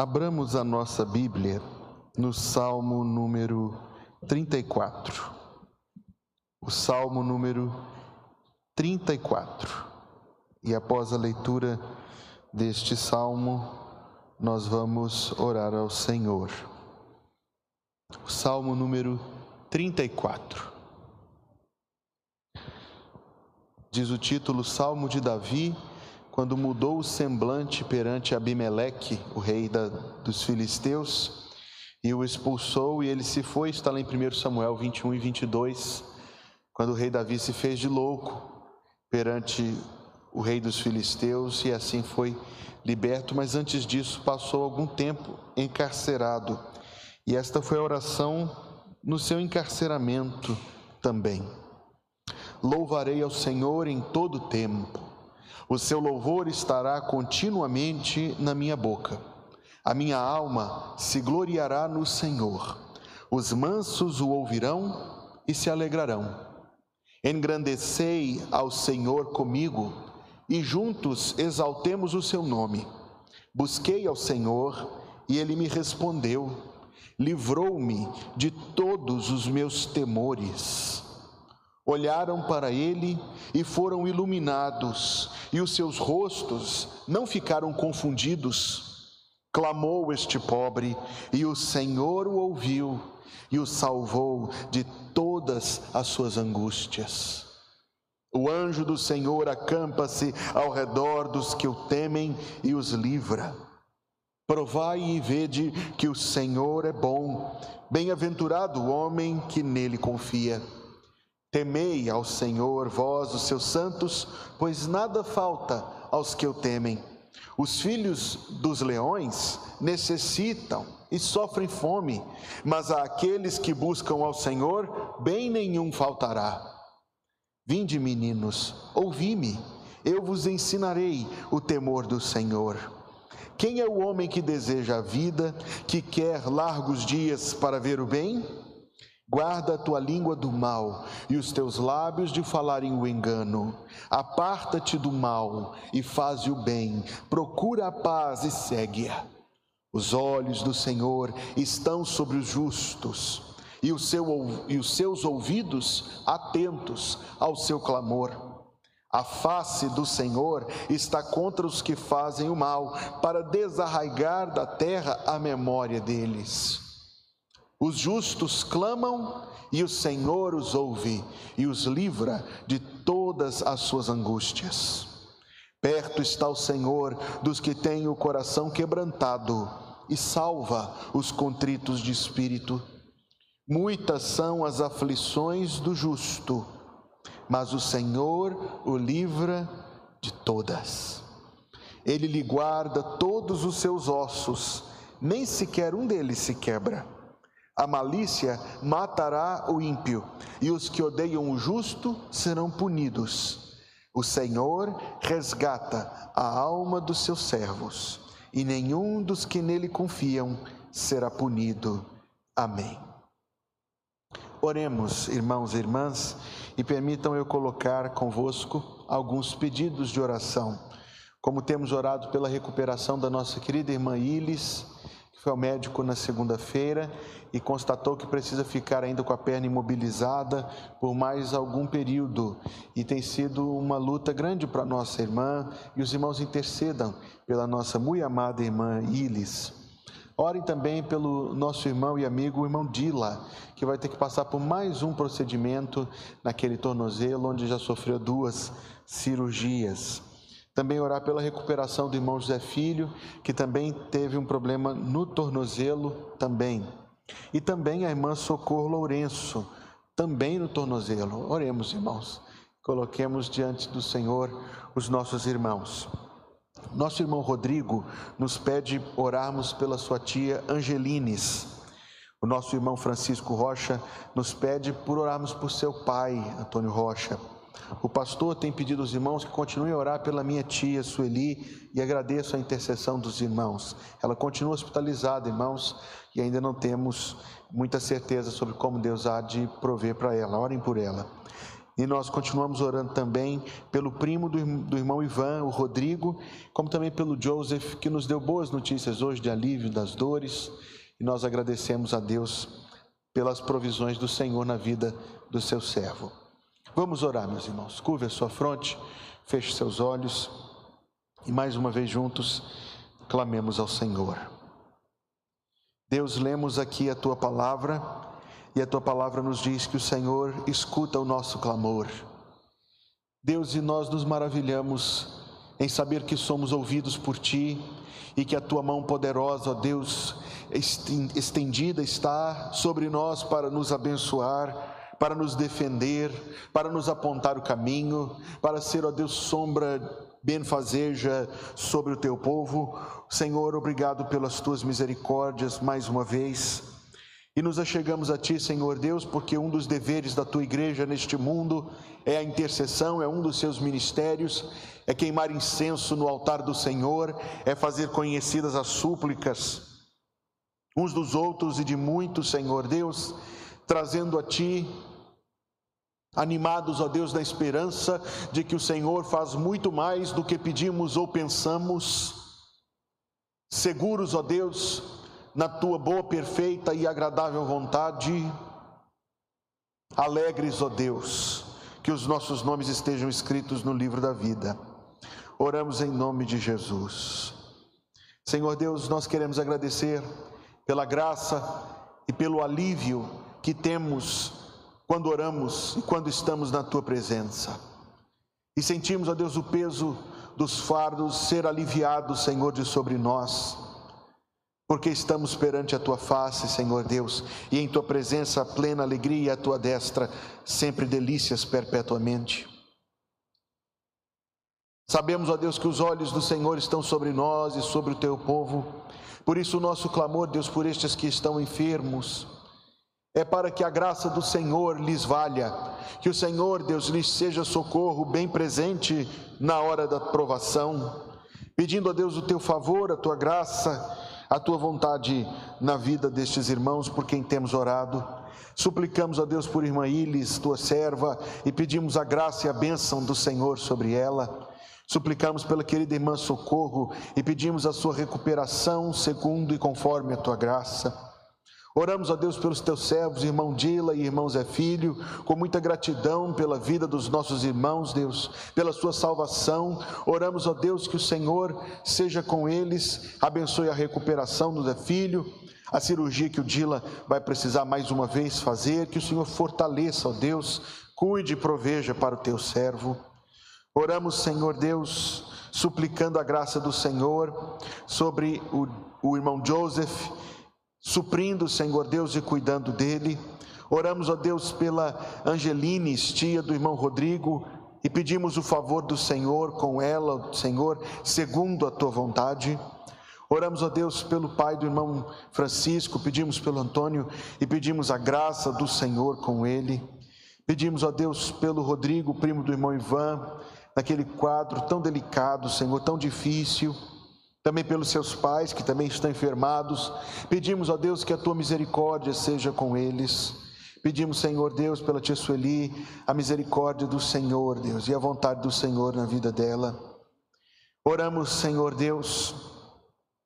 Abramos a nossa Bíblia no Salmo número 34. O Salmo número 34. E após a leitura deste salmo, nós vamos orar ao Senhor. O Salmo número 34. Diz o título Salmo de Davi quando mudou o semblante perante Abimeleque, o rei da, dos filisteus, e o expulsou, e ele se foi, está lá em 1 Samuel 21 e 22, quando o rei Davi se fez de louco perante o rei dos filisteus, e assim foi liberto, mas antes disso passou algum tempo encarcerado, e esta foi a oração no seu encarceramento também. Louvarei ao Senhor em todo tempo o seu louvor estará continuamente na minha boca. A minha alma se gloriará no Senhor. Os mansos o ouvirão e se alegrarão. Engrandecei ao Senhor comigo e juntos exaltemos o seu nome. Busquei ao Senhor e ele me respondeu. Livrou-me de todos os meus temores olharam para ele e foram iluminados, e os seus rostos não ficaram confundidos. Clamou este pobre, e o Senhor o ouviu e o salvou de todas as suas angústias. O anjo do Senhor acampa-se ao redor dos que o temem e os livra. Provai e vede que o Senhor é bom, bem-aventurado o homem que nele confia. Temei ao Senhor, vós, os seus santos, pois nada falta aos que o temem. Os filhos dos leões necessitam e sofrem fome, mas àqueles que buscam ao Senhor, bem nenhum faltará. Vinde, meninos, ouvi-me, eu vos ensinarei o temor do Senhor. Quem é o homem que deseja a vida, que quer largos dias para ver o bem? Guarda a tua língua do mal e os teus lábios de falarem o engano. Aparta-te do mal e faze o bem. Procura a paz e segue-a. Os olhos do Senhor estão sobre os justos e, o seu, e os seus ouvidos atentos ao seu clamor. A face do Senhor está contra os que fazem o mal, para desarraigar da terra a memória deles. Os justos clamam e o Senhor os ouve e os livra de todas as suas angústias. Perto está o Senhor dos que têm o coração quebrantado e salva os contritos de espírito. Muitas são as aflições do justo, mas o Senhor o livra de todas. Ele lhe guarda todos os seus ossos, nem sequer um deles se quebra. A malícia matará o ímpio, e os que odeiam o justo serão punidos. O Senhor resgata a alma dos seus servos, e nenhum dos que nele confiam será punido. Amém. Oremos, irmãos e irmãs, e permitam eu colocar convosco alguns pedidos de oração. Como temos orado pela recuperação da nossa querida irmã Ilis, foi ao médico na segunda-feira e constatou que precisa ficar ainda com a perna imobilizada por mais algum período. E tem sido uma luta grande para nossa irmã e os irmãos intercedam pela nossa muito amada irmã Ilis. Orem também pelo nosso irmão e amigo, o irmão Dila, que vai ter que passar por mais um procedimento naquele tornozelo, onde já sofreu duas cirurgias. Também orar pela recuperação do irmão José Filho, que também teve um problema no tornozelo também. E também a irmã Socorro Lourenço, também no tornozelo. Oremos, irmãos. Coloquemos diante do Senhor os nossos irmãos. Nosso irmão Rodrigo nos pede orarmos pela sua tia Angelines. O nosso irmão Francisco Rocha nos pede por orarmos por seu pai, Antônio Rocha. O pastor tem pedido aos irmãos que continuem a orar pela minha tia Sueli e agradeço a intercessão dos irmãos. Ela continua hospitalizada, irmãos, e ainda não temos muita certeza sobre como Deus há de prover para ela. Orem por ela. E nós continuamos orando também pelo primo do irmão Ivan, o Rodrigo, como também pelo Joseph, que nos deu boas notícias hoje de alívio das dores. E nós agradecemos a Deus pelas provisões do Senhor na vida do seu servo. Vamos orar, meus irmãos. Curve a sua fronte, feche seus olhos e mais uma vez juntos clamemos ao Senhor. Deus, lemos aqui a tua palavra e a tua palavra nos diz que o Senhor escuta o nosso clamor. Deus, e nós nos maravilhamos em saber que somos ouvidos por ti e que a tua mão poderosa, ó Deus, estendida está sobre nós para nos abençoar, para nos defender, para nos apontar o caminho, para ser, ó Deus, sombra benfazeja sobre o teu povo. Senhor, obrigado pelas tuas misericórdias mais uma vez. E nos achegamos a Ti, Senhor Deus, porque um dos deveres da Tua igreja neste mundo é a intercessão, é um dos seus ministérios, é queimar incenso no altar do Senhor, é fazer conhecidas as súplicas uns dos outros e de muitos, Senhor Deus, trazendo a Ti, animados, ó Deus, da esperança de que o Senhor faz muito mais do que pedimos ou pensamos, seguros, ó Deus, na tua boa, perfeita e agradável vontade. Alegres, ó Deus, que os nossos nomes estejam escritos no livro da vida. Oramos em nome de Jesus. Senhor Deus, nós queremos agradecer pela graça e pelo alívio que temos quando oramos e quando estamos na tua presença. E sentimos, ó Deus, o peso dos fardos ser aliviado, Senhor, de sobre nós porque estamos perante a tua face, Senhor Deus, e em tua presença plena alegria e a tua destra sempre delícias perpetuamente. Sabemos, ó Deus, que os olhos do Senhor estão sobre nós e sobre o teu povo. Por isso o nosso clamor, Deus, por estes que estão enfermos, é para que a graça do Senhor lhes valha, que o Senhor, Deus, lhes seja socorro bem presente na hora da provação, pedindo a Deus o teu favor, a tua graça, a tua vontade na vida destes irmãos por quem temos orado. Suplicamos a Deus por irmã Ilis, tua serva, e pedimos a graça e a bênção do Senhor sobre ela. Suplicamos pela querida irmã Socorro e pedimos a sua recuperação segundo e conforme a tua graça. Oramos a Deus pelos teus servos, irmão Dila e irmão Zé Filho, com muita gratidão pela vida dos nossos irmãos, Deus, pela sua salvação. Oramos a Deus que o Senhor seja com eles, abençoe a recuperação do Zé Filho, a cirurgia que o Dila vai precisar mais uma vez fazer, que o Senhor fortaleça, ó Deus, cuide e proveja para o teu servo. Oramos, Senhor Deus, suplicando a graça do Senhor sobre o, o irmão Joseph suprindo, Senhor Deus, e cuidando dele. Oramos, ó Deus, pela Angeline, tia do irmão Rodrigo, e pedimos o favor do Senhor com ela, Senhor, segundo a tua vontade. Oramos, ó Deus, pelo pai do irmão Francisco, pedimos pelo Antônio e pedimos a graça do Senhor com ele. Pedimos, ó Deus, pelo Rodrigo, primo do irmão Ivan, naquele quadro tão delicado, Senhor, tão difícil também pelos seus pais que também estão enfermados. Pedimos a Deus que a tua misericórdia seja com eles. Pedimos, Senhor Deus, pela tia Sueli, a misericórdia do Senhor, Deus, e a vontade do Senhor na vida dela. Oramos, Senhor Deus,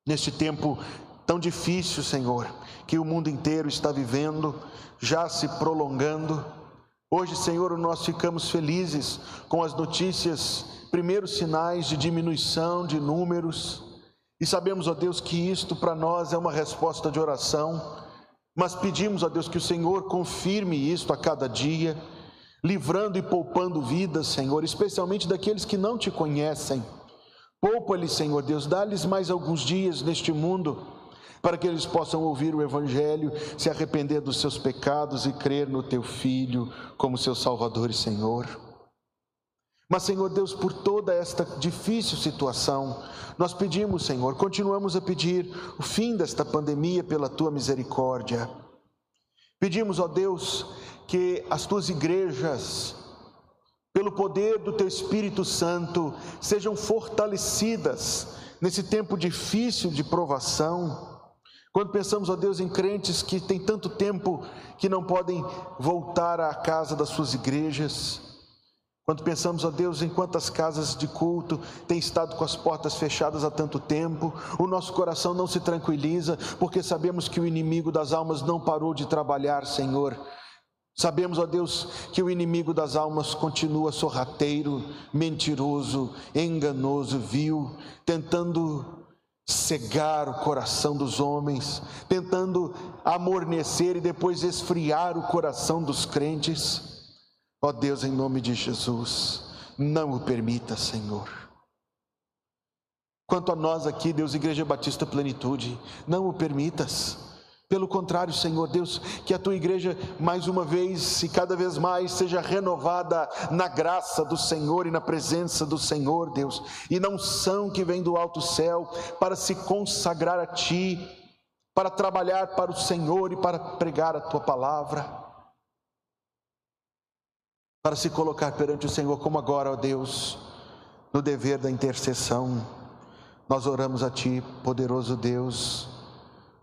neste tempo tão difícil, Senhor, que o mundo inteiro está vivendo, já se prolongando. Hoje, Senhor, nós ficamos felizes com as notícias, primeiros sinais de diminuição de números e sabemos, ó Deus, que isto para nós é uma resposta de oração, mas pedimos, ó Deus, que o Senhor confirme isto a cada dia, livrando e poupando vidas, Senhor, especialmente daqueles que não te conhecem. Poupa-lhes, Senhor Deus, dá-lhes mais alguns dias neste mundo, para que eles possam ouvir o Evangelho, se arrepender dos seus pecados e crer no Teu Filho como seu Salvador e Senhor. Mas, Senhor Deus, por toda esta difícil situação, nós pedimos, Senhor, continuamos a pedir o fim desta pandemia pela tua misericórdia. Pedimos, ó Deus, que as tuas igrejas, pelo poder do teu Espírito Santo, sejam fortalecidas nesse tempo difícil de provação. Quando pensamos, ó Deus, em crentes que têm tanto tempo que não podem voltar à casa das suas igrejas, Quando pensamos, ó Deus, em quantas casas de culto têm estado com as portas fechadas há tanto tempo, o nosso coração não se tranquiliza, porque sabemos que o inimigo das almas não parou de trabalhar, Senhor. Sabemos, ó Deus, que o inimigo das almas continua sorrateiro, mentiroso, enganoso, vil, tentando cegar o coração dos homens, tentando amornecer e depois esfriar o coração dos crentes. Ó Deus, em nome de Jesus, não o permita, Senhor. Quanto a nós aqui, Deus, Igreja Batista Plenitude, não o permitas. Pelo contrário, Senhor Deus, que a tua igreja mais uma vez e cada vez mais seja renovada na graça do Senhor e na presença do Senhor, Deus, e na unção que vem do alto céu para se consagrar a ti, para trabalhar para o Senhor e para pregar a tua palavra para se colocar perante o Senhor, como agora, ó Deus, no dever da intercessão. Nós oramos a Ti, poderoso Deus,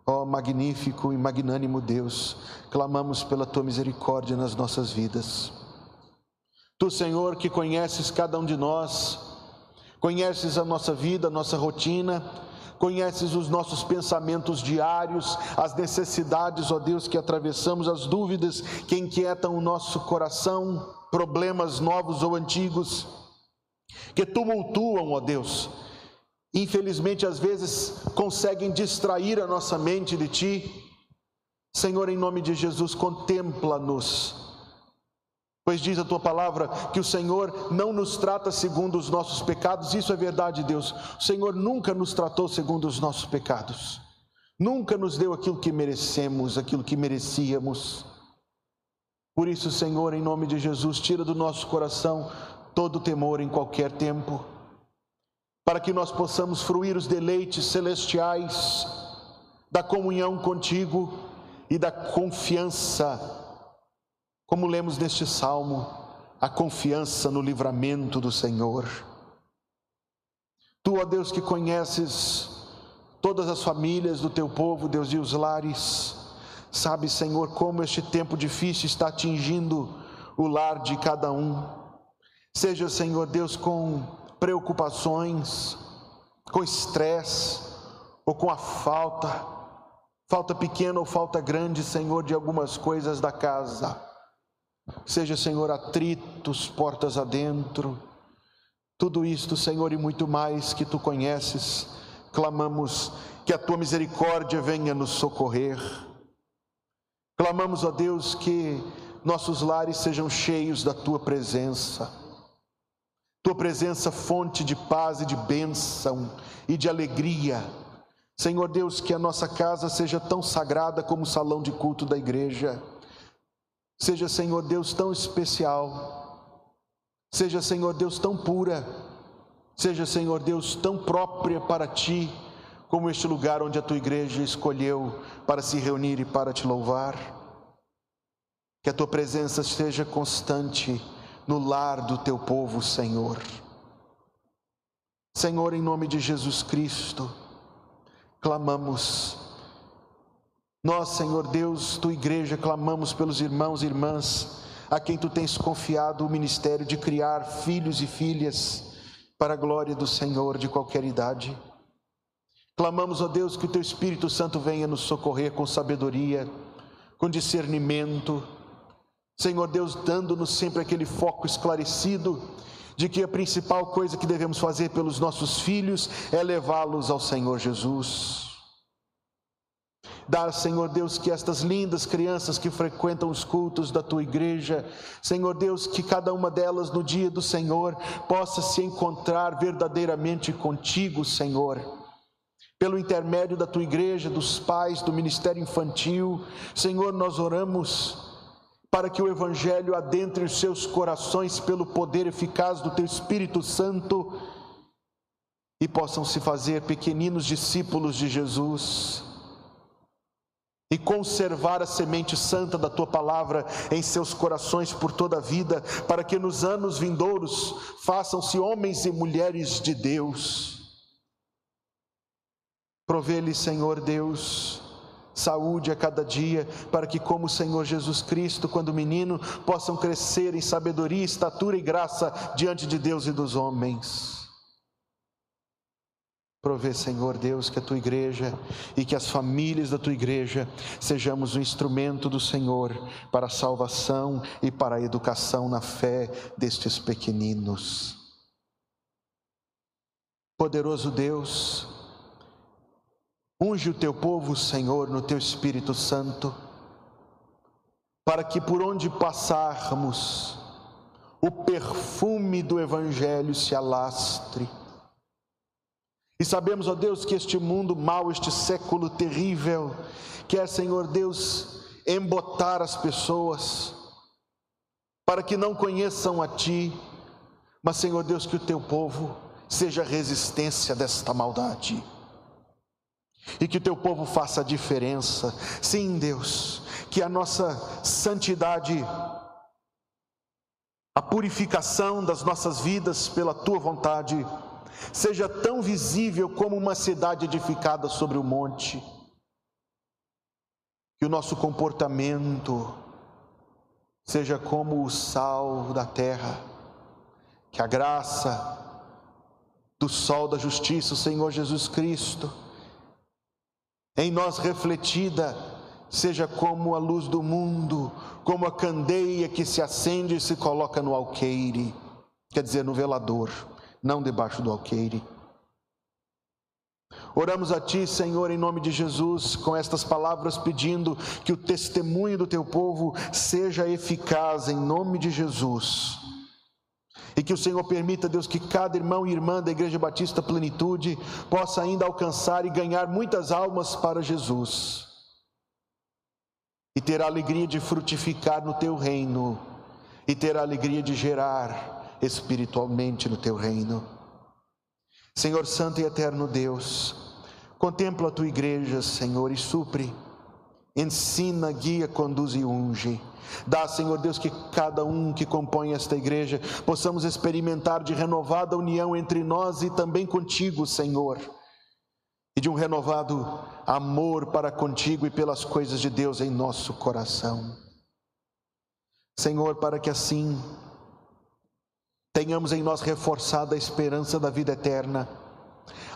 ó magnífico e magnânimo Deus, clamamos pela Tua misericórdia nas nossas vidas. Tu, Senhor, que conheces cada um de nós, conheces a nossa vida, a nossa rotina, conheces os nossos pensamentos diários, as necessidades, ó Deus, que atravessamos, as dúvidas que inquietam o nosso coração, problemas novos ou antigos, que tumultuam, ó Deus. Infelizmente, às vezes, conseguem distrair a nossa mente de Ti. Senhor, em nome de Jesus, contempla-nos. Pois diz a tua palavra que o Senhor não nos trata segundo os nossos pecados, isso é verdade, Deus. O Senhor nunca nos tratou segundo os nossos pecados, nunca nos deu aquilo que merecemos, aquilo que merecíamos. Por isso, Senhor, em nome de Jesus, tira do nosso coração todo temor em qualquer tempo, para que nós possamos fruir os deleites celestiais da comunhão contigo e da confiança, como lemos neste salmo, a confiança no livramento do Senhor. Tu, ó Deus, que conheces todas as famílias do teu povo, Deus, e os lares, Sabe, Senhor, como este tempo difícil está atingindo o lar de cada um. Seja, Senhor Deus, com preocupações, com estresse, ou com a falta, falta pequena ou falta grande, Senhor, de algumas coisas da casa. Seja, Senhor, atritos, portas adentro, tudo isto, Senhor, e muito mais que tu conheces, clamamos que a tua misericórdia venha nos socorrer Clamamos a Deus que nossos lares sejam cheios da tua presença. Tua presença, fonte de paz e de bênção e de alegria. Senhor Deus, que a nossa casa seja tão sagrada como o salão de culto da igreja. Seja, Senhor Deus, tão especial. Seja, Senhor Deus, tão pura. Seja, Senhor Deus, tão própria para ti como este lugar onde a tua igreja escolheu para se reunir e para te louvar. Que a tua presença esteja constante no lar do teu povo, Senhor. Senhor, em nome de Jesus Cristo, clamamos. Nós, Senhor Deus, tua igreja, clamamos pelos irmãos e irmãs a quem tu tens confiado o ministério de criar filhos e filhas para a glória do Senhor de qualquer idade. Clamamos, ó Deus, que o Teu Espírito Santo venha nos socorrer com sabedoria, com discernimento. Senhor Deus, dando-nos sempre aquele foco esclarecido de que a principal coisa que devemos fazer pelos nossos filhos é levá-los ao Senhor Jesus. Dá, Senhor Deus, que estas lindas crianças que frequentam os cultos da tua igreja, Senhor Deus, que cada uma delas no dia do Senhor possa se encontrar verdadeiramente contigo, Senhor pelo intermédio da tua igreja, dos pais, do ministério infantil. Senhor, nós oramos para que o Evangelho adentre os seus corações pelo poder eficaz do teu Espírito Santo e possam se fazer pequeninos discípulos de Jesus e conservar a semente santa da tua palavra em seus corações por toda a vida, para que nos anos vindouros façam-se homens e mulheres de Deus Provê-lhe, Senhor Deus, saúde a cada dia, para que, como o Senhor Jesus Cristo, quando menino, possam crescer em sabedoria, estatura e graça diante de Deus e dos homens. Provê, Senhor Deus, que a tua igreja e que as famílias da tua igreja sejamos um instrumento do Senhor para a salvação e para a educação na fé destes pequeninos. Poderoso Deus, unge o teu povo, Senhor, no teu Espírito Santo, para que por onde passarmos, o perfume do Evangelho se alastre e sabemos, ó Deus, que este mundo mau, este século terrível, quer, Senhor Deus, embotar as pessoas, para que não conheçam a Ti, mas, Senhor Deus, que o Teu povo seja resistência desta maldade. E que o teu povo faça a diferença. Sim, Deus, que a nossa santidade, a purificação das nossas vidas pela tua vontade, seja tão visível como uma cidade edificada sobre o monte. Que o nosso comportamento seja como o sal da terra, que a graça do sol da justiça, o Senhor Jesus Cristo, em nós refletida, seja como a luz do mundo, como a candeia que se acende e se coloca no alqueire, quer dizer, no velador não debaixo do alqueire. Oramos a Ti, Senhor, em nome de Jesus, com estas palavras, pedindo que o testemunho do Teu povo seja eficaz, em nome de Jesus. E que o Senhor permita, Deus, que cada irmão e irmã da Igreja Batista Plenitude possa ainda alcançar e ganhar muitas almas para Jesus. E ter a alegria de frutificar no Teu reino, e ter a alegria de gerar espiritualmente no teu reino. Senhor Santo e Eterno Deus, contempla a tua igreja, Senhor, e supre, ensina, guia, conduz e unge. Dá, Senhor Deus, que cada um que compõe esta igreja possamos experimentar de renovada união entre nós e também contigo, Senhor, e de um renovado amor para contigo e pelas coisas de Deus em nosso coração. Senhor, para que assim tenhamos em nós reforçada a esperança da vida eterna,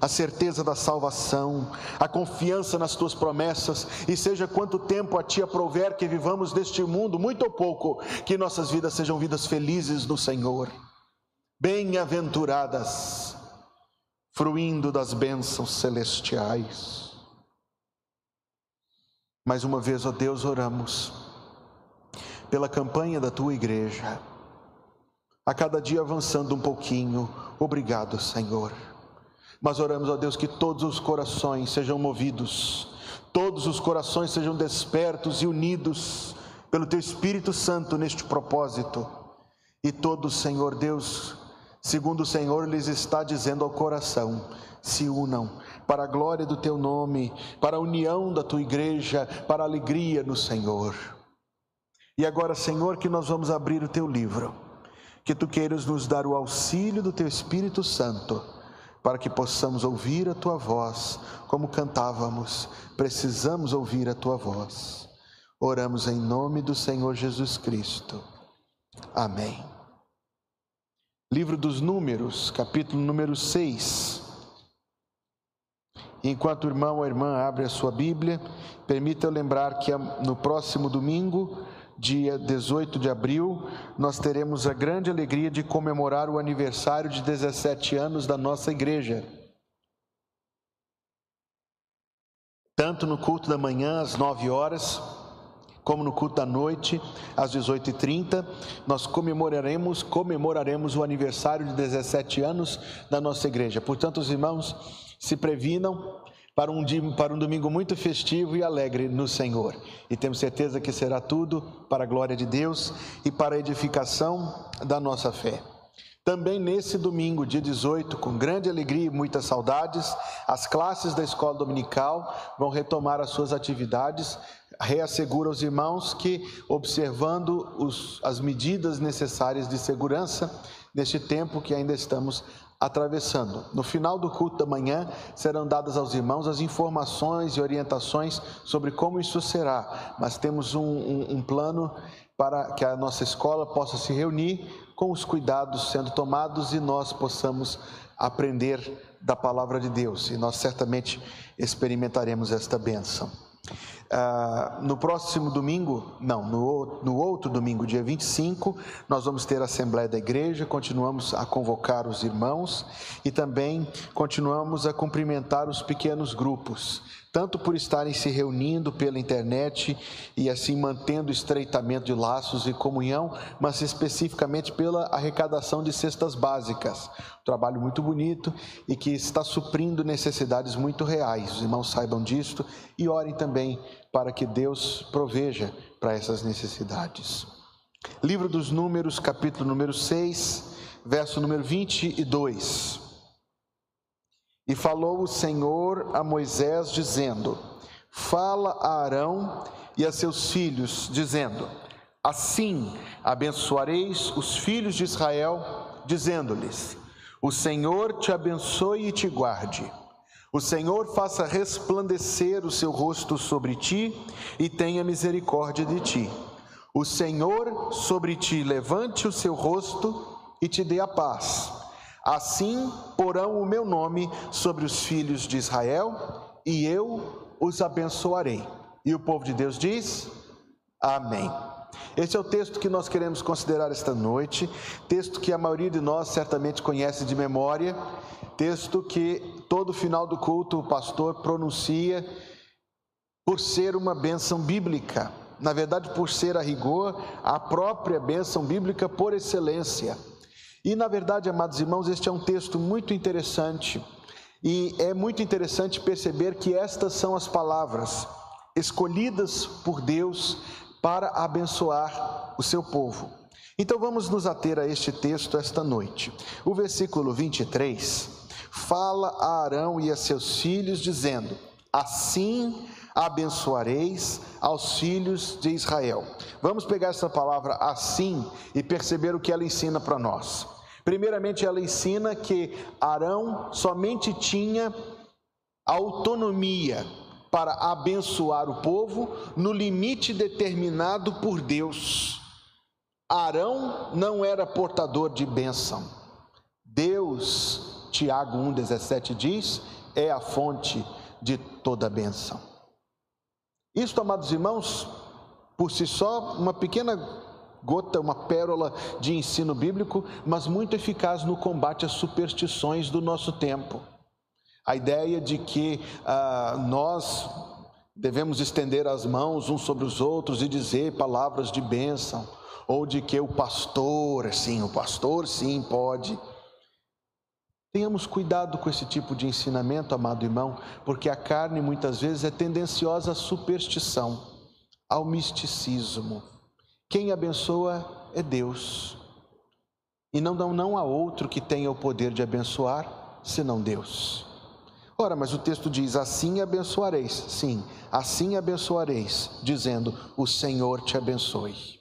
a certeza da salvação, a confiança nas tuas promessas, e seja quanto tempo a ti aprouver que vivamos neste mundo, muito ou pouco, que nossas vidas sejam vidas felizes no Senhor, bem-aventuradas, fruindo das bênçãos celestiais. Mais uma vez, ó Deus, oramos pela campanha da tua igreja a cada dia avançando um pouquinho. Obrigado, Senhor. Mas oramos a Deus que todos os corações sejam movidos, todos os corações sejam despertos e unidos pelo Teu Espírito Santo neste propósito. E todos, Senhor Deus, segundo o Senhor lhes está dizendo ao coração, se unam para a glória do Teu nome, para a união da Tua igreja, para a alegria no Senhor. E agora, Senhor, que nós vamos abrir o Teu livro que tu queiras nos dar o auxílio do teu Espírito Santo, para que possamos ouvir a tua voz, como cantávamos, precisamos ouvir a tua voz. Oramos em nome do Senhor Jesus Cristo. Amém. Livro dos Números, capítulo número 6. Enquanto o irmão ou irmã abre a sua Bíblia, permita eu lembrar que no próximo domingo dia 18 de abril, nós teremos a grande alegria de comemorar o aniversário de 17 anos da nossa igreja. Tanto no culto da manhã, às 9 horas, como no culto da noite, às 18h30, nós comemoraremos, comemoraremos o aniversário de 17 anos da nossa igreja. Portanto, os irmãos se previnam, para um, dia, para um domingo muito festivo e alegre no Senhor. E temos certeza que será tudo para a glória de Deus e para a edificação da nossa fé. Também nesse domingo, dia 18, com grande alegria e muitas saudades, as classes da escola dominical vão retomar as suas atividades. Reassegura aos irmãos que, observando os, as medidas necessárias de segurança, neste tempo que ainda estamos atravessando. No final do culto da manhã serão dadas aos irmãos as informações e orientações sobre como isso será, mas temos um, um, um plano para que a nossa escola possa se reunir com os cuidados sendo tomados e nós possamos aprender da palavra de Deus. E nós certamente experimentaremos esta bênção. Ah, no próximo domingo, não, no, no outro domingo, dia 25, nós vamos ter a Assembleia da Igreja, continuamos a convocar os irmãos e também continuamos a cumprimentar os pequenos grupos tanto por estarem se reunindo pela internet e assim mantendo estreitamento de laços e comunhão, mas especificamente pela arrecadação de cestas básicas. Trabalho muito bonito e que está suprindo necessidades muito reais. Os irmãos saibam disto e orem também para que Deus proveja para essas necessidades. Livro dos Números, capítulo número 6, verso número 22. E falou o Senhor a Moisés, dizendo: Fala a Arão e a seus filhos, dizendo: Assim abençoareis os filhos de Israel, dizendo-lhes: O Senhor te abençoe e te guarde. O Senhor faça resplandecer o seu rosto sobre ti e tenha misericórdia de ti. O Senhor sobre ti levante o seu rosto e te dê a paz. Assim porão o meu nome sobre os filhos de Israel, e eu os abençoarei. E o povo de Deus diz: Amém. Esse é o texto que nós queremos considerar esta noite, texto que a maioria de nós certamente conhece de memória, texto que todo final do culto o pastor pronuncia por ser uma bênção bíblica. Na verdade, por ser a rigor, a própria bênção bíblica por excelência. E na verdade, amados irmãos, este é um texto muito interessante. E é muito interessante perceber que estas são as palavras escolhidas por Deus para abençoar o seu povo. Então vamos nos ater a este texto esta noite. O versículo 23 fala a Arão e a seus filhos, dizendo: Assim abençoareis aos filhos de Israel. Vamos pegar essa palavra assim e perceber o que ela ensina para nós. Primeiramente, ela ensina que Arão somente tinha autonomia para abençoar o povo no limite determinado por Deus. Arão não era portador de bênção. Deus, Tiago 1,17 diz, é a fonte de toda bênção. Isto, amados irmãos, por si só, uma pequena gota, uma pérola de ensino bíblico, mas muito eficaz no combate às superstições do nosso tempo. A ideia de que ah, nós devemos estender as mãos uns sobre os outros e dizer palavras de bênção, ou de que o pastor, sim, o pastor sim pode. Tenhamos cuidado com esse tipo de ensinamento, amado irmão, porque a carne muitas vezes é tendenciosa à superstição, ao misticismo. Quem abençoa é Deus. E não, não, não há outro que tenha o poder de abençoar senão Deus. Ora, mas o texto diz: assim abençoareis. Sim, assim abençoareis, dizendo: o Senhor te abençoe.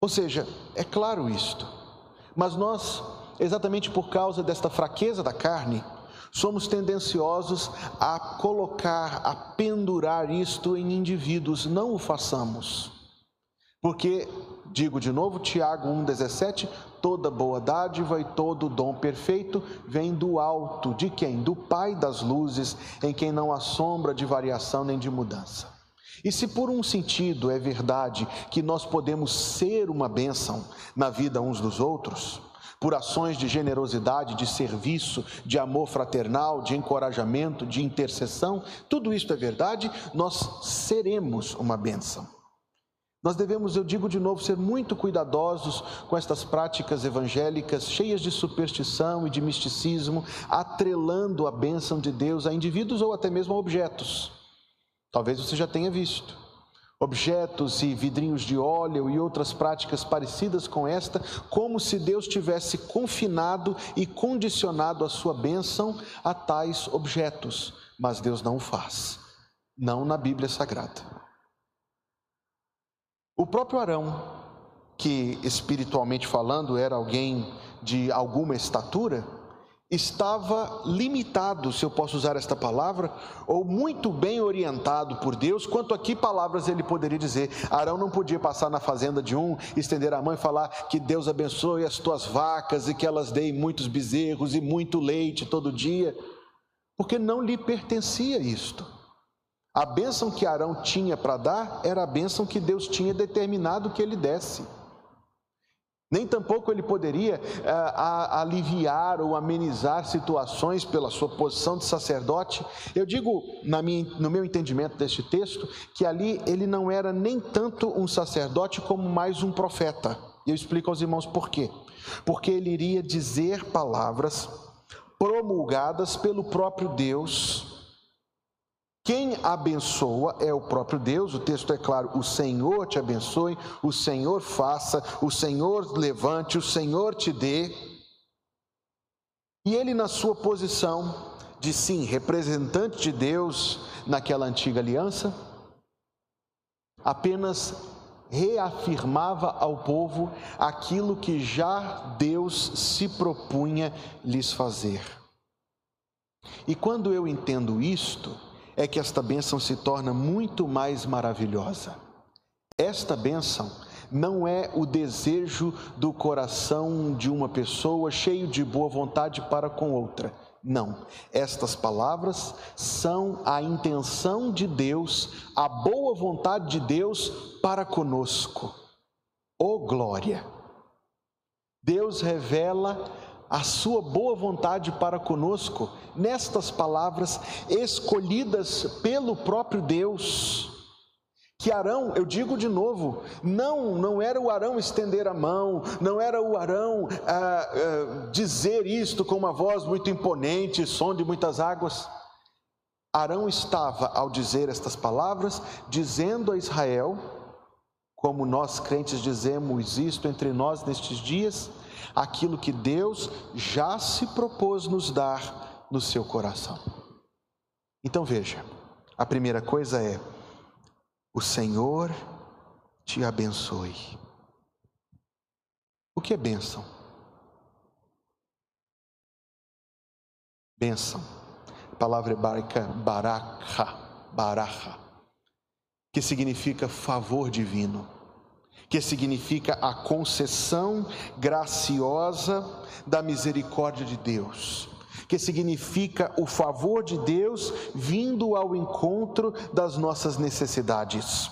Ou seja, é claro isto. Mas nós, exatamente por causa desta fraqueza da carne, Somos tendenciosos a colocar, a pendurar isto em indivíduos, não o façamos. Porque, digo de novo, Tiago 1,17: toda boa dádiva e todo dom perfeito vem do alto, de quem? Do Pai das luzes, em quem não há sombra de variação nem de mudança. E se por um sentido é verdade que nós podemos ser uma bênção na vida uns dos outros, por ações de generosidade, de serviço, de amor fraternal, de encorajamento, de intercessão, tudo isso é verdade, nós seremos uma bênção. Nós devemos, eu digo de novo, ser muito cuidadosos com estas práticas evangélicas cheias de superstição e de misticismo, atrelando a bênção de Deus a indivíduos ou até mesmo a objetos. Talvez você já tenha visto objetos e vidrinhos de óleo e outras práticas parecidas com esta, como se Deus tivesse confinado e condicionado a sua bênção a tais objetos, mas Deus não o faz, não na Bíblia Sagrada. O próprio Arão, que espiritualmente falando era alguém de alguma estatura, estava limitado, se eu posso usar esta palavra, ou muito bem orientado por Deus, quanto a que palavras ele poderia dizer. Arão não podia passar na fazenda de um, estender a mão e falar que Deus abençoe as tuas vacas e que elas deem muitos bezerros e muito leite todo dia, porque não lhe pertencia isto. A bênção que Arão tinha para dar era a bênção que Deus tinha determinado que ele desse. Nem tampouco ele poderia a, aliviar ou amenizar situações pela sua posição de sacerdote. Eu digo, minha, no meu entendimento deste texto, que ali ele não era nem tanto um sacerdote como mais um profeta. E eu explico aos irmãos por quê. Porque ele iria dizer palavras promulgadas pelo próprio Deus quem abençoa é o próprio Deus, o texto é claro: o Senhor te abençoe, o Senhor faça, o Senhor levante, o Senhor te dê. E ele, na sua posição de sim, representante de Deus naquela antiga aliança, apenas reafirmava ao povo aquilo que já Deus se propunha lhes fazer. E quando eu entendo isto, é que esta bênção se torna muito mais maravilhosa. Esta bênção não é o desejo do coração de uma pessoa cheio de boa vontade para com outra. Não, estas palavras são a intenção de Deus, a boa vontade de Deus para conosco. Oh glória! Deus revela a sua boa vontade para conosco nestas palavras escolhidas pelo próprio Deus. Que Arão, eu digo de novo, não, não era o Arão estender a mão, não era o Arão ah, ah, dizer isto com uma voz muito imponente, som de muitas águas. Arão estava, ao dizer estas palavras, dizendo a Israel, como nós crentes dizemos isto entre nós nestes dias, aquilo que Deus já se propôs nos dar no seu coração. Então veja, a primeira coisa é: o Senhor te abençoe. O que é bênção? Bênção. A palavra hebraica baraka, baracha, que significa favor divino que significa a concessão graciosa da misericórdia de Deus, que significa o favor de Deus vindo ao encontro das nossas necessidades.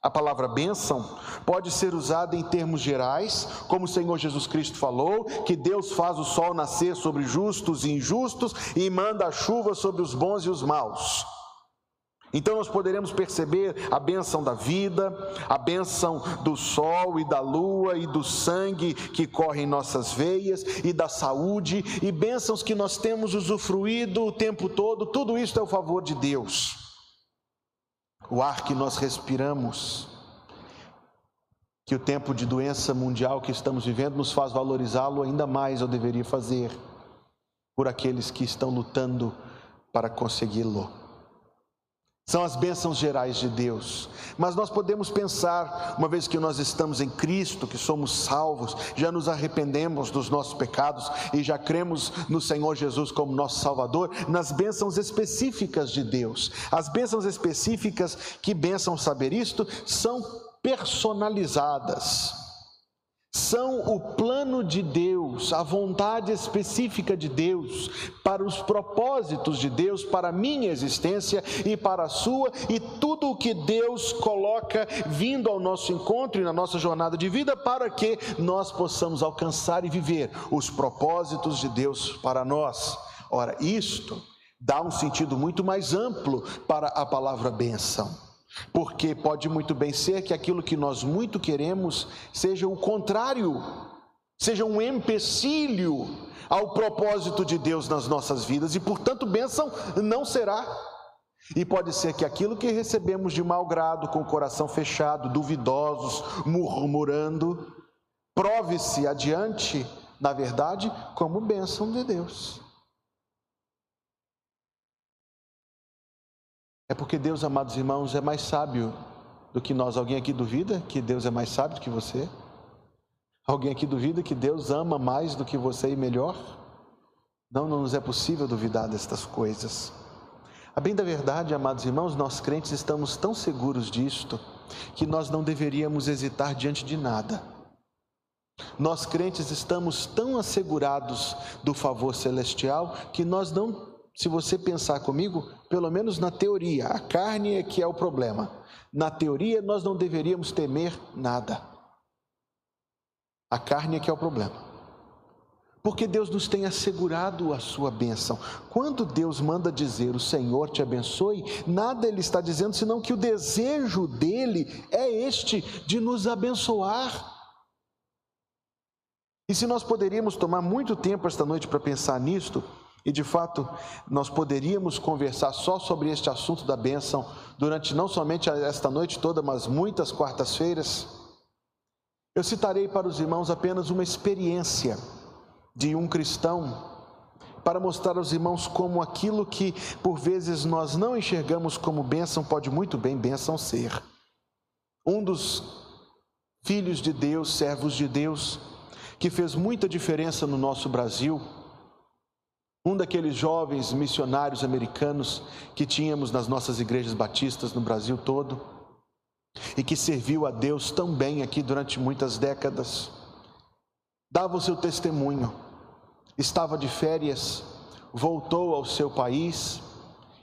A palavra bênção pode ser usada em termos gerais, como o Senhor Jesus Cristo falou, que Deus faz o sol nascer sobre justos e injustos e manda a chuva sobre os bons e os maus. Então nós poderemos perceber a benção da vida, a benção do sol e da lua e do sangue que corre em nossas veias e da saúde e bênçãos que nós temos usufruído o tempo todo, tudo isso é o favor de Deus. O ar que nós respiramos, que o tempo de doença mundial que estamos vivendo nos faz valorizá-lo ainda mais, eu deveria fazer, por aqueles que estão lutando para consegui-lo são as bênçãos gerais de Deus. Mas nós podemos pensar, uma vez que nós estamos em Cristo, que somos salvos, já nos arrependemos dos nossos pecados e já cremos no Senhor Jesus como nosso Salvador, nas bênçãos específicas de Deus. As bênçãos específicas, que bênção saber isto, são personalizadas são o plano de Deus, a vontade específica de Deus, para os propósitos de Deus, para a minha existência e para a sua, e tudo o que Deus coloca vindo ao nosso encontro e na nossa jornada de vida, para que nós possamos alcançar e viver os propósitos de Deus para nós. Ora, isto dá um sentido muito mais amplo para a palavra benção. Porque pode muito bem ser que aquilo que nós muito queremos seja o contrário, seja um empecilho ao propósito de Deus nas nossas vidas e, portanto, bênção não será. E pode ser que aquilo que recebemos de mau grado, com o coração fechado, duvidosos, murmurando, prove-se adiante, na verdade, como bênção de Deus. É porque Deus, amados irmãos, é mais sábio do que nós. Alguém aqui duvida que Deus é mais sábio do que você? Alguém aqui duvida que Deus ama mais do que você e melhor? Não, não nos é possível duvidar destas coisas. A bem da verdade, amados irmãos, nós crentes estamos tão seguros disto que nós não deveríamos hesitar diante de nada. Nós crentes estamos tão assegurados do favor celestial que nós não, se você pensar comigo, pelo menos na teoria, a carne é que é o problema. Na teoria, nós não deveríamos temer nada. A carne é que é o problema. Porque Deus nos tem assegurado a sua bênção. Quando Deus manda dizer o Senhor te abençoe, nada Ele está dizendo senão que o desejo dele é este de nos abençoar. E se nós poderíamos tomar muito tempo esta noite para pensar nisto, e de fato nós poderíamos conversar só sobre este assunto da bênção durante não somente esta noite toda, mas muitas quartas-feiras, eu citarei para os irmãos apenas uma experiência de um cristão para mostrar aos irmãos como aquilo que por vezes nós não enxergamos como bênção pode muito bem bênção ser. Um dos filhos de Deus, servos de Deus, que fez muita diferença no nosso Brasil, um daqueles jovens missionários americanos que tínhamos nas nossas igrejas batistas no Brasil todo e que serviu a Deus tão bem aqui durante muitas décadas, dava o seu testemunho. Estava de férias, voltou ao seu país,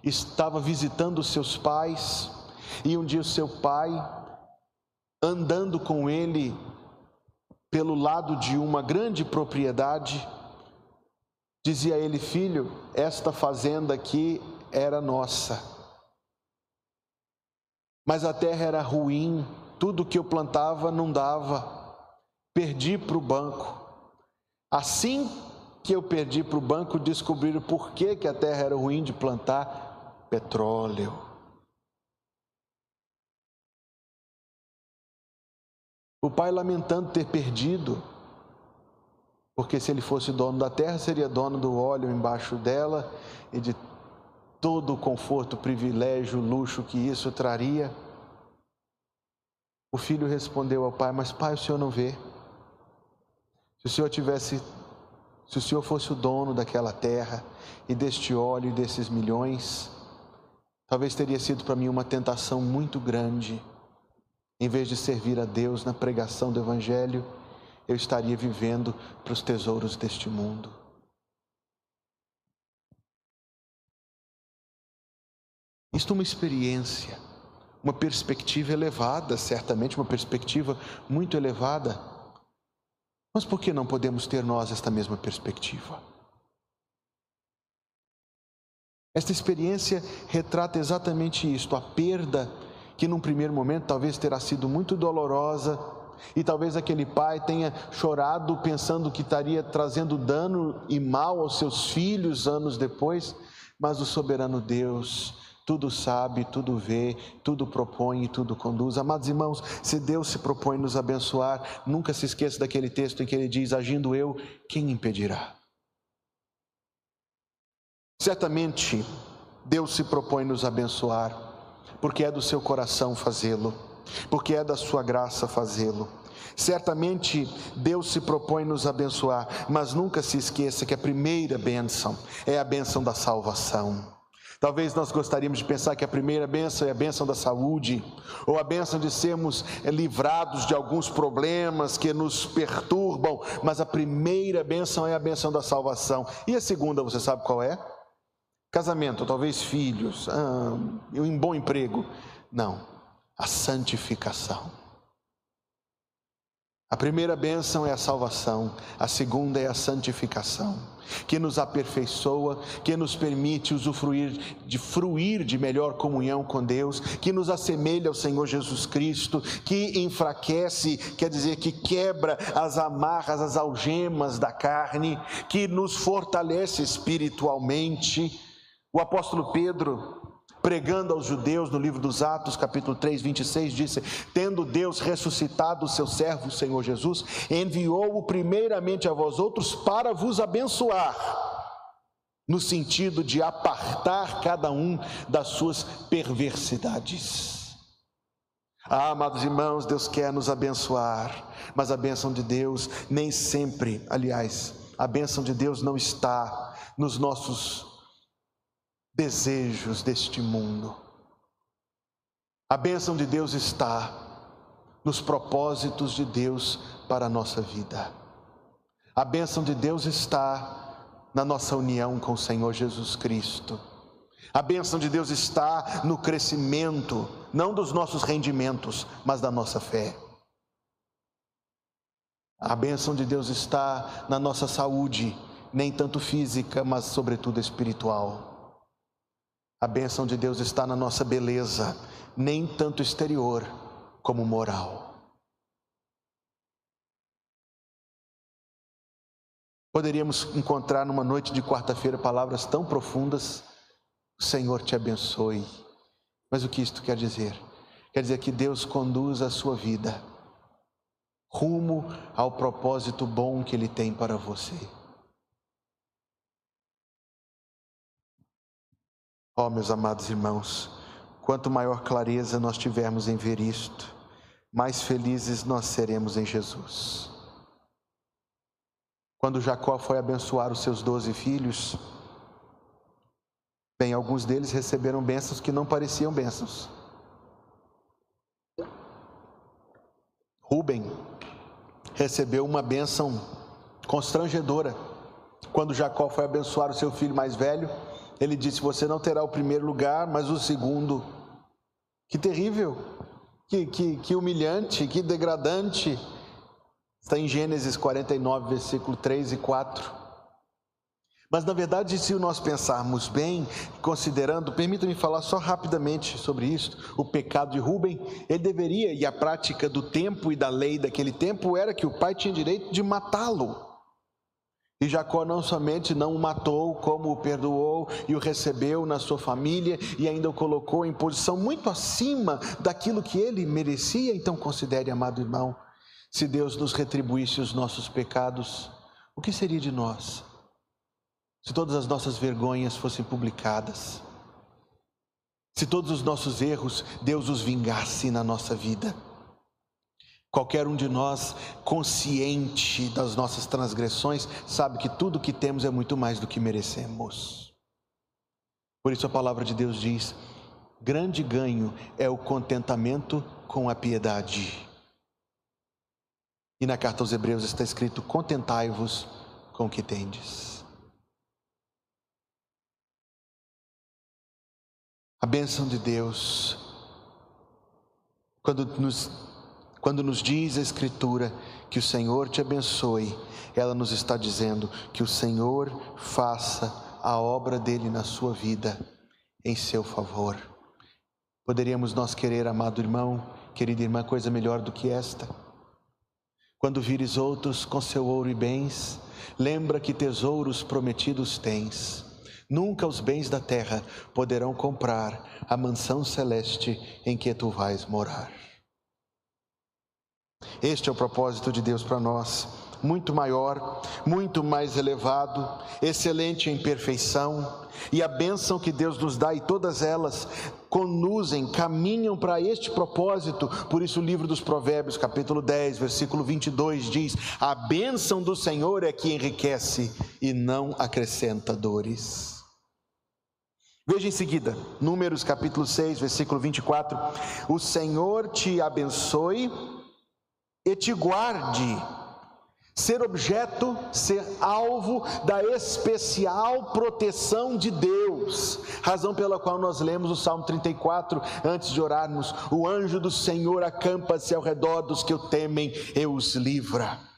estava visitando seus pais, e um dia o seu pai, andando com ele pelo lado de uma grande propriedade, dizia ele: Filho, esta fazenda aqui era nossa, mas a terra era ruim, tudo que eu plantava não dava, perdi para o banco. Assim que eu perdi para o banco descobrir por que, que a terra era ruim de plantar petróleo. O pai lamentando ter perdido, porque se ele fosse dono da terra, seria dono do óleo embaixo dela e de todo o conforto, privilégio, luxo que isso traria. O filho respondeu ao pai: Mas pai, o senhor não vê? Se o senhor tivesse se o Senhor fosse o dono daquela terra e deste óleo e desses milhões, talvez teria sido para mim uma tentação muito grande. Em vez de servir a Deus na pregação do Evangelho, eu estaria vivendo para os tesouros deste mundo. Isto é uma experiência, uma perspectiva elevada, certamente uma perspectiva muito elevada mas por que não podemos ter nós esta mesma perspectiva? Esta experiência retrata exatamente isto, a perda que num primeiro momento talvez terá sido muito dolorosa, e talvez aquele pai tenha chorado pensando que estaria trazendo dano e mal aos seus filhos anos depois, mas o soberano Deus tudo sabe, tudo vê, tudo propõe e tudo conduz. Amados irmãos, se Deus se propõe nos abençoar, nunca se esqueça daquele texto em que ele diz: Agindo eu, quem impedirá? Certamente, Deus se propõe nos abençoar, porque é do seu coração fazê-lo, porque é da sua graça fazê-lo. Certamente Deus se propõe nos abençoar, mas nunca se esqueça que a primeira bênção é a bênção da salvação. Talvez nós gostaríamos de pensar que a primeira bênção é a bênção da saúde, ou a bênção de sermos eh, livrados de alguns problemas que nos perturbam, mas a primeira bênção é a bênção da salvação. E a segunda, você sabe qual é? Casamento, talvez filhos, ah, um bom emprego. Não, a santificação. A primeira bênção é a salvação, a segunda é a santificação, que nos aperfeiçoa, que nos permite usufruir de fruir de melhor comunhão com Deus, que nos assemelha ao Senhor Jesus Cristo, que enfraquece, quer dizer, que quebra as amarras, as algemas da carne, que nos fortalece espiritualmente. O apóstolo Pedro, pregando aos judeus no livro dos Atos, capítulo 3, 26, disse: Tendo Deus ressuscitado o seu servo, o Senhor Jesus, enviou-o primeiramente a vós outros para vos abençoar, no sentido de apartar cada um das suas perversidades. Ah, amados irmãos, Deus quer nos abençoar, mas a bênção de Deus nem sempre, aliás, a bênção de Deus não está nos nossos desejos deste mundo. A bênção de Deus está nos propósitos de Deus para a nossa vida. A bênção de Deus está na nossa união com o Senhor Jesus Cristo. A bênção de Deus está no crescimento, não dos nossos rendimentos, mas da nossa fé. A bênção de Deus está na nossa saúde, nem tanto física, mas sobretudo espiritual. A bênção de Deus está na nossa beleza, nem tanto exterior como moral. Poderíamos encontrar numa noite de quarta-feira palavras tão profundas: o Senhor te abençoe. Mas o que isto quer dizer? Quer dizer que Deus conduz a sua vida rumo ao propósito bom que Ele tem para você. Ó, oh, meus amados irmãos, Quanto maior clareza nós tivermos em ver isto, mais felizes nós seremos em Jesus. Quando Jacó foi abençoar os seus doze filhos, bem, alguns deles receberam bênçãos que não pareciam bênçãos. Rubem recebeu uma bênção constrangedora. Quando Jacó foi abençoar o seu filho mais velho, ele disse: Você não terá o primeiro lugar, mas o segundo. Que terrível, que, que, que humilhante, que degradante. Está em Gênesis 49, versículo 3 e 4. Mas na verdade, se nós pensarmos bem, considerando, permita-me falar só rapidamente sobre isso, o pecado de Rubem, ele deveria, e a prática do tempo e da lei daquele tempo era que o pai tinha direito de matá-lo. E Jacó não somente não o matou, como o perdoou e o recebeu na sua família e ainda o colocou em posição muito acima daquilo que ele merecia. Então, considere, amado irmão, se Deus nos retribuísse os nossos pecados, o que seria de nós? Se todas as nossas vergonhas fossem publicadas, se todos os nossos erros Deus os vingasse na nossa vida. Qualquer um de nós, consciente das nossas transgressões, sabe que tudo que temos é muito mais do que merecemos. Por isso a palavra de Deus diz: grande ganho é o contentamento com a piedade. E na carta aos Hebreus está escrito: contentai-vos com o que tendes. A bênção de Deus, quando nos quando nos diz a Escritura que o Senhor te abençoe, ela nos está dizendo que o Senhor faça a obra dele na sua vida em seu favor. Poderíamos nós querer, amado irmão, querida irmã, coisa melhor do que esta? Quando vires outros com seu ouro e bens, lembra que tesouros prometidos tens. Nunca os bens da terra poderão comprar a mansão celeste em que tu vais morar. Este é o propósito de Deus para nós, muito maior, muito mais elevado, excelente em perfeição, e a bênção que Deus nos dá, e todas elas conduzem, caminham para este propósito. Por isso, o livro dos Provérbios, capítulo 10, versículo 22 diz: A bênção do Senhor é que enriquece e não acrescenta dores. Veja em seguida, Números capítulo 6, versículo 24: O Senhor te abençoe e te guarde. Ser objeto, ser alvo da especial proteção de Deus, razão pela qual nós lemos o Salmo 34 antes de orarmos: O anjo do Senhor acampa-se ao redor dos que o temem e os livra.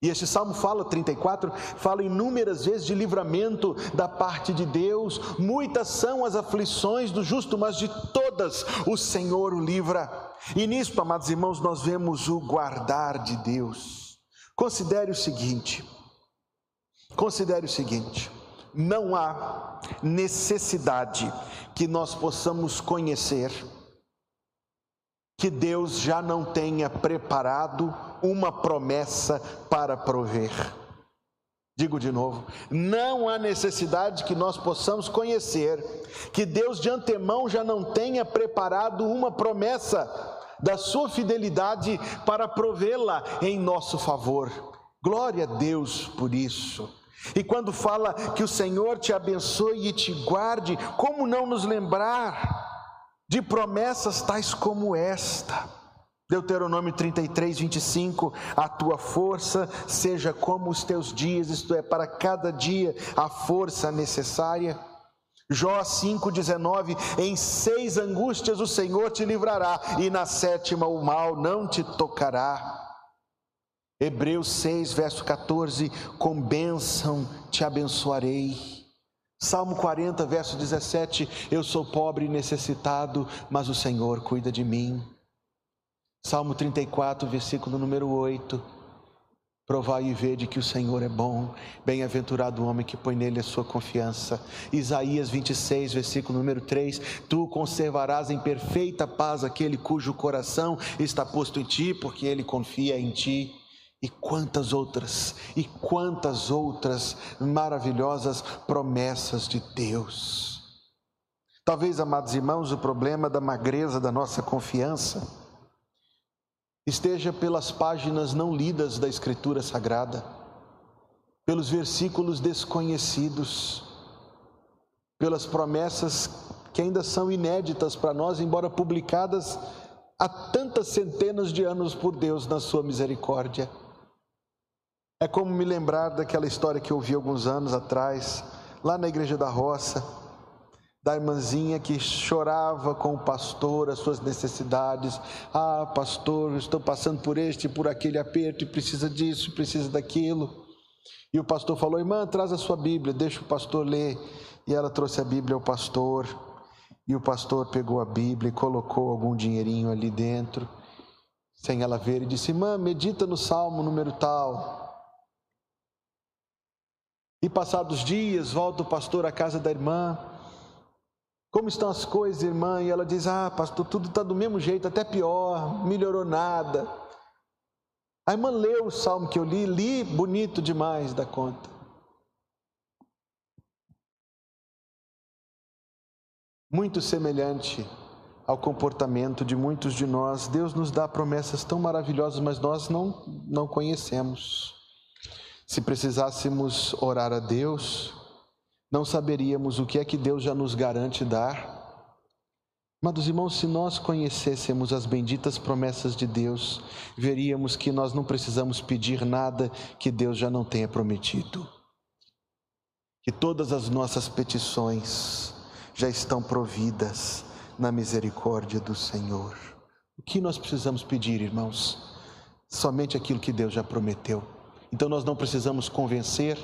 E este salmo fala, 34, fala inúmeras vezes de livramento da parte de Deus. Muitas são as aflições do justo, mas de todas o Senhor o livra. E nisso, amados irmãos, nós vemos o guardar de Deus. Considere o seguinte: considere o seguinte. Não há necessidade que nós possamos conhecer que Deus já não tenha preparado uma promessa para prover. Digo de novo, não há necessidade que nós possamos conhecer que Deus de antemão já não tenha preparado uma promessa da sua fidelidade para provê-la em nosso favor. Glória a Deus por isso. E quando fala que o Senhor te abençoe e te guarde, como não nos lembrar de promessas tais como esta? Deuteronômio 33, 25: A tua força seja como os teus dias, isto é, para cada dia a força necessária. Jó 5,19: Em seis angústias o Senhor te livrará, e na sétima o mal não te tocará. Hebreus 6, verso 14: Com bênção te abençoarei. Salmo 40, verso 17: Eu sou pobre e necessitado, mas o Senhor cuida de mim. Salmo 34, versículo número 8. Provai e vede que o Senhor é bom, bem-aventurado o homem que põe nele a sua confiança. Isaías 26, versículo número 3: Tu conservarás em perfeita paz aquele cujo coração está posto em ti, porque ele confia em ti. E quantas outras, e quantas outras maravilhosas promessas de Deus. Talvez, amados irmãos, o problema da magreza da nossa confiança esteja pelas páginas não lidas da Escritura Sagrada, pelos versículos desconhecidos, pelas promessas que ainda são inéditas para nós, embora publicadas há tantas centenas de anos por Deus na sua misericórdia. É como me lembrar daquela história que eu ouvi alguns anos atrás, lá na igreja da roça, da irmãzinha que chorava com o pastor as suas necessidades. Ah, pastor, estou passando por este, por aquele aperto e precisa disso, precisa daquilo. E o pastor falou: Irmã, traz a sua Bíblia, deixa o pastor ler. E ela trouxe a Bíblia ao pastor. E o pastor pegou a Bíblia e colocou algum dinheirinho ali dentro, sem ela ver, e disse: Irmã, medita no salmo número tal. E passados dias, volta o pastor à casa da irmã. Como estão as coisas, irmã? E ela diz: Ah, pastor, tudo está do mesmo jeito, até pior, melhorou nada. A irmã leu o salmo que eu li, li bonito demais da conta. Muito semelhante ao comportamento de muitos de nós, Deus nos dá promessas tão maravilhosas, mas nós não, não conhecemos. Se precisássemos orar a Deus, não saberíamos o que é que Deus já nos garante dar. Mas, irmãos, se nós conhecêssemos as benditas promessas de Deus, veríamos que nós não precisamos pedir nada que Deus já não tenha prometido. Que todas as nossas petições já estão providas na misericórdia do Senhor. O que nós precisamos pedir, irmãos? Somente aquilo que Deus já prometeu. Então nós não precisamos convencer,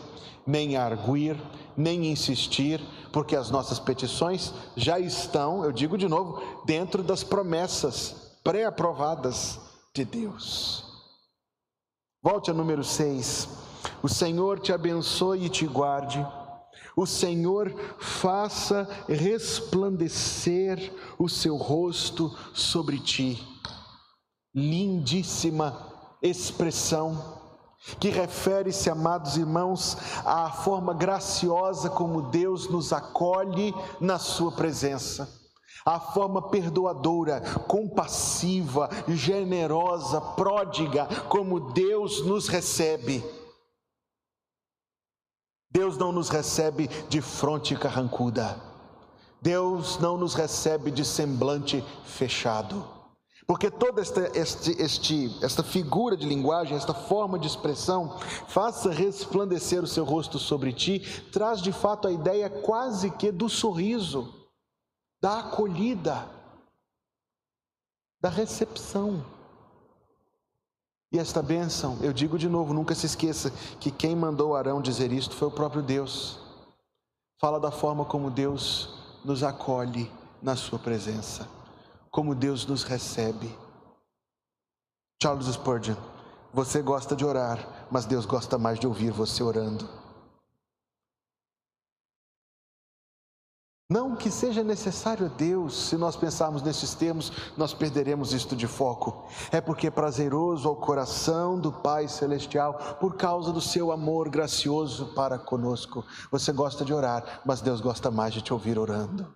nem arguir, nem insistir, porque as nossas petições já estão, eu digo de novo, dentro das promessas pré-aprovadas de Deus. Volte a número 6. O Senhor te abençoe e te guarde. O Senhor faça resplandecer o seu rosto sobre ti. Lindíssima expressão que refere-se, amados irmãos, à forma graciosa como Deus nos acolhe na Sua presença, à forma perdoadora, compassiva, generosa, pródiga, como Deus nos recebe. Deus não nos recebe de fronte carrancuda, Deus não nos recebe de semblante fechado. Porque toda esta, este, este, esta figura de linguagem, esta forma de expressão, faça resplandecer o seu rosto sobre ti, traz de fato a ideia quase que do sorriso, da acolhida, da recepção. E esta bênção, eu digo de novo, nunca se esqueça que quem mandou Arão dizer isto foi o próprio Deus. Fala da forma como Deus nos acolhe na sua presença como Deus nos recebe. Charles Spurgeon, você gosta de orar, mas Deus gosta mais de ouvir você orando. Não que seja necessário a Deus, se nós pensarmos nesses termos, nós perderemos isto de foco. É porque é prazeroso ao coração do Pai Celestial, por causa do seu amor gracioso para conosco. Você gosta de orar, mas Deus gosta mais de te ouvir orando.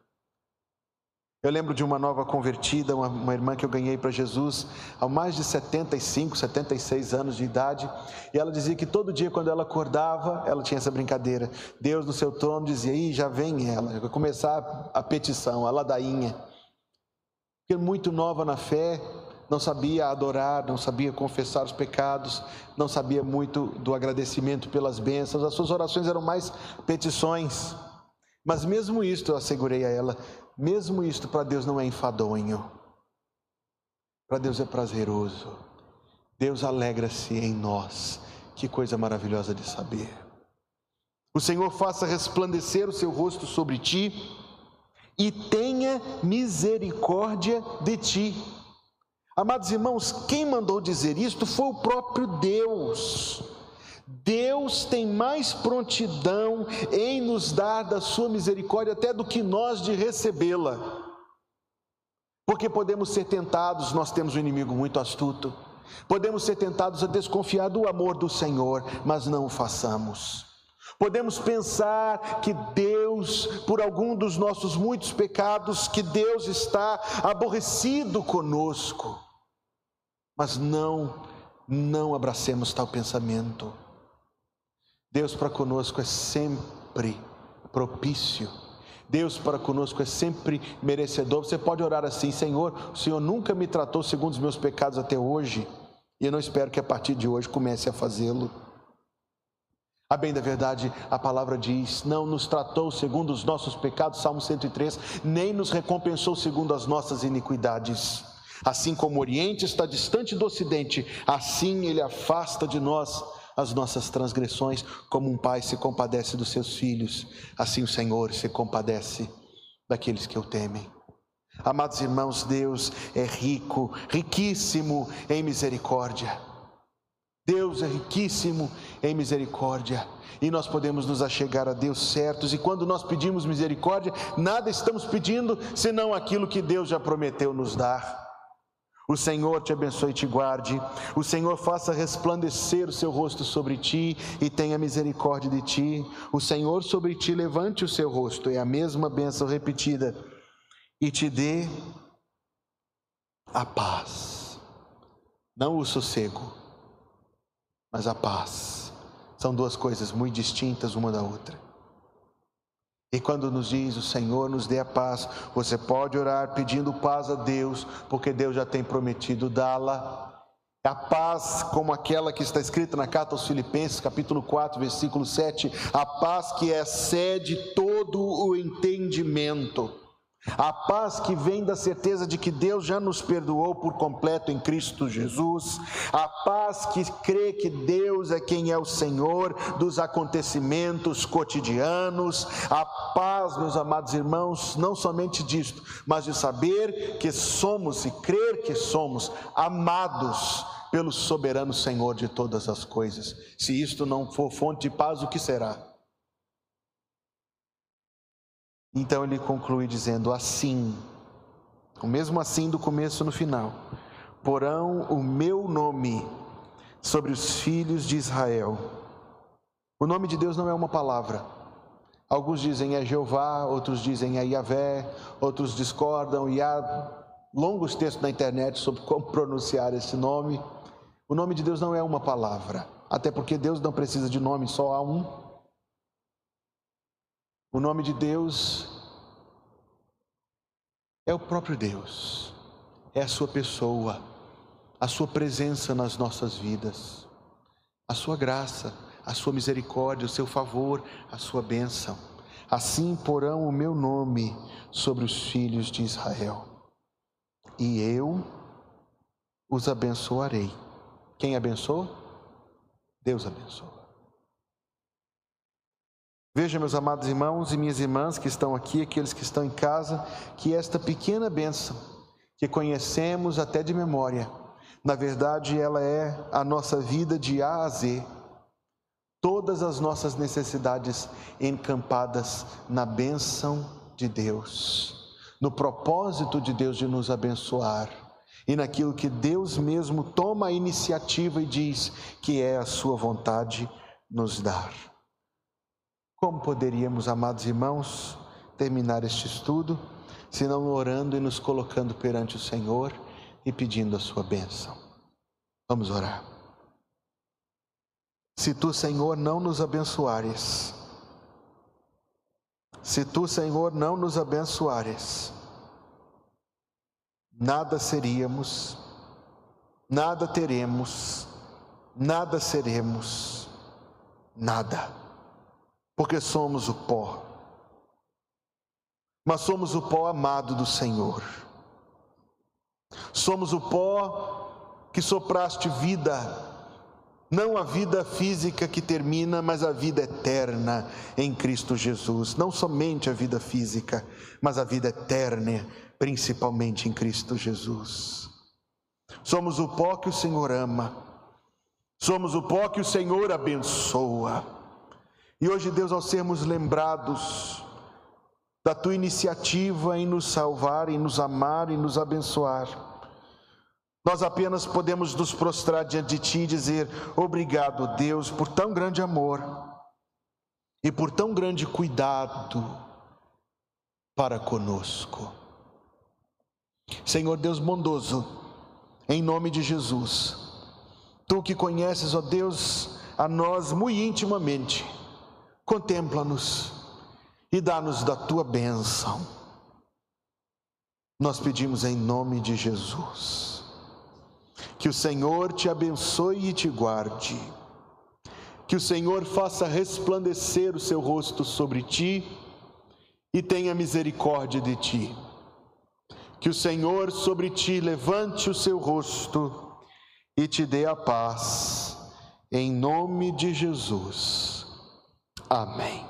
Eu lembro de uma nova convertida, uma, uma irmã que eu ganhei para Jesus há mais de 75, 76 anos de idade, e ela dizia que todo dia quando ela acordava, ela tinha essa brincadeira. Deus no seu trono dizia: "Ih, já vem ela". Vai começar a petição, a ladainha. Porque muito nova na fé, não sabia adorar, não sabia confessar os pecados, não sabia muito do agradecimento pelas bênçãos. As suas orações eram mais petições. Mas mesmo isto, eu assegurei a ela, mesmo isto para Deus não é enfadonho. Para Deus é prazeroso. Deus alegra-se em nós. Que coisa maravilhosa de saber. O Senhor faça resplandecer o seu rosto sobre ti e tenha misericórdia de ti. Amados irmãos, quem mandou dizer isto foi o próprio Deus. Deus tem mais prontidão em nos dar da sua misericórdia até do que nós de recebê-la. Porque podemos ser tentados, nós temos um inimigo muito astuto. Podemos ser tentados a desconfiar do amor do Senhor, mas não o façamos. Podemos pensar que Deus, por algum dos nossos muitos pecados, que Deus está aborrecido conosco. Mas não, não abracemos tal pensamento. Deus para conosco é sempre propício. Deus para conosco é sempre merecedor. Você pode orar assim: Senhor, o Senhor nunca me tratou segundo os meus pecados até hoje, e eu não espero que a partir de hoje comece a fazê-lo. A bem da verdade, a palavra diz: Não nos tratou segundo os nossos pecados, Salmo 103, nem nos recompensou segundo as nossas iniquidades. Assim como o Oriente está distante do Ocidente, assim ele afasta de nós as nossas transgressões, como um pai se compadece dos seus filhos, assim o Senhor se compadece daqueles que o temem. Amados irmãos, Deus é rico, riquíssimo em misericórdia. Deus é riquíssimo em misericórdia. E nós podemos nos achegar a Deus certos, e quando nós pedimos misericórdia, nada estamos pedindo senão aquilo que Deus já prometeu nos dar. O Senhor te abençoe e te guarde. O Senhor faça resplandecer o seu rosto sobre ti e tenha misericórdia de ti. O Senhor sobre ti levante o seu rosto, é a mesma bênção repetida, e te dê a paz. Não o sossego, mas a paz. São duas coisas muito distintas uma da outra. E quando nos diz o Senhor nos dê a paz, você pode orar pedindo paz a Deus, porque Deus já tem prometido dá-la. A paz, como aquela que está escrita na carta aos Filipenses, capítulo 4, versículo 7, a paz que excede todo o entendimento. A paz que vem da certeza de que Deus já nos perdoou por completo em Cristo Jesus. A paz que crê que Deus é quem é o Senhor dos acontecimentos cotidianos. A paz, meus amados irmãos, não somente disto, mas de saber que somos e crer que somos amados pelo soberano Senhor de todas as coisas. Se isto não for fonte de paz, o que será? Então ele conclui dizendo assim, o mesmo assim do começo no final: porão o meu nome sobre os filhos de Israel. O nome de Deus não é uma palavra. Alguns dizem é Jeová, outros dizem é Yahvé, outros discordam e há longos textos na internet sobre como pronunciar esse nome. O nome de Deus não é uma palavra, até porque Deus não precisa de nome, só há um. O nome de Deus é o próprio Deus, é a Sua pessoa, a Sua presença nas nossas vidas, a Sua graça, a Sua misericórdia, o Seu favor, a Sua bênção. Assim porão o meu nome sobre os filhos de Israel, e eu os abençoarei. Quem abençoa? Deus abençoa. Veja, meus amados irmãos e minhas irmãs que estão aqui, aqueles que estão em casa, que esta pequena bênção, que conhecemos até de memória, na verdade ela é a nossa vida de A a Z. Todas as nossas necessidades encampadas na bênção de Deus, no propósito de Deus de nos abençoar e naquilo que Deus mesmo toma a iniciativa e diz que é a sua vontade nos dar. Como poderíamos, amados irmãos, terminar este estudo, se não orando e nos colocando perante o Senhor e pedindo a sua bênção? Vamos orar. Se tu, Senhor, não nos abençoares, se tu, Senhor, não nos abençoares, nada seríamos, nada teremos, nada seremos, nada, porque somos o pó, mas somos o pó amado do Senhor, somos o pó que sopraste vida não a vida física que termina, mas a vida eterna em Cristo Jesus. Não somente a vida física, mas a vida eterna, principalmente em Cristo Jesus. Somos o pó que o Senhor ama, somos o pó que o Senhor abençoa. E hoje, Deus, ao sermos lembrados da tua iniciativa em nos salvar, em nos amar, em nos abençoar, nós apenas podemos nos prostrar diante de Ti e dizer: Obrigado, Deus, por tão grande amor e por tão grande cuidado para conosco. Senhor Deus bondoso, em nome de Jesus, Tu que conheces, ó Deus, a nós muito intimamente, contempla-nos e dá-nos da Tua bênção. Nós pedimos em nome de Jesus. Que o Senhor te abençoe e te guarde. Que o Senhor faça resplandecer o seu rosto sobre ti e tenha misericórdia de ti. Que o Senhor sobre ti levante o seu rosto e te dê a paz. Em nome de Jesus. Amém.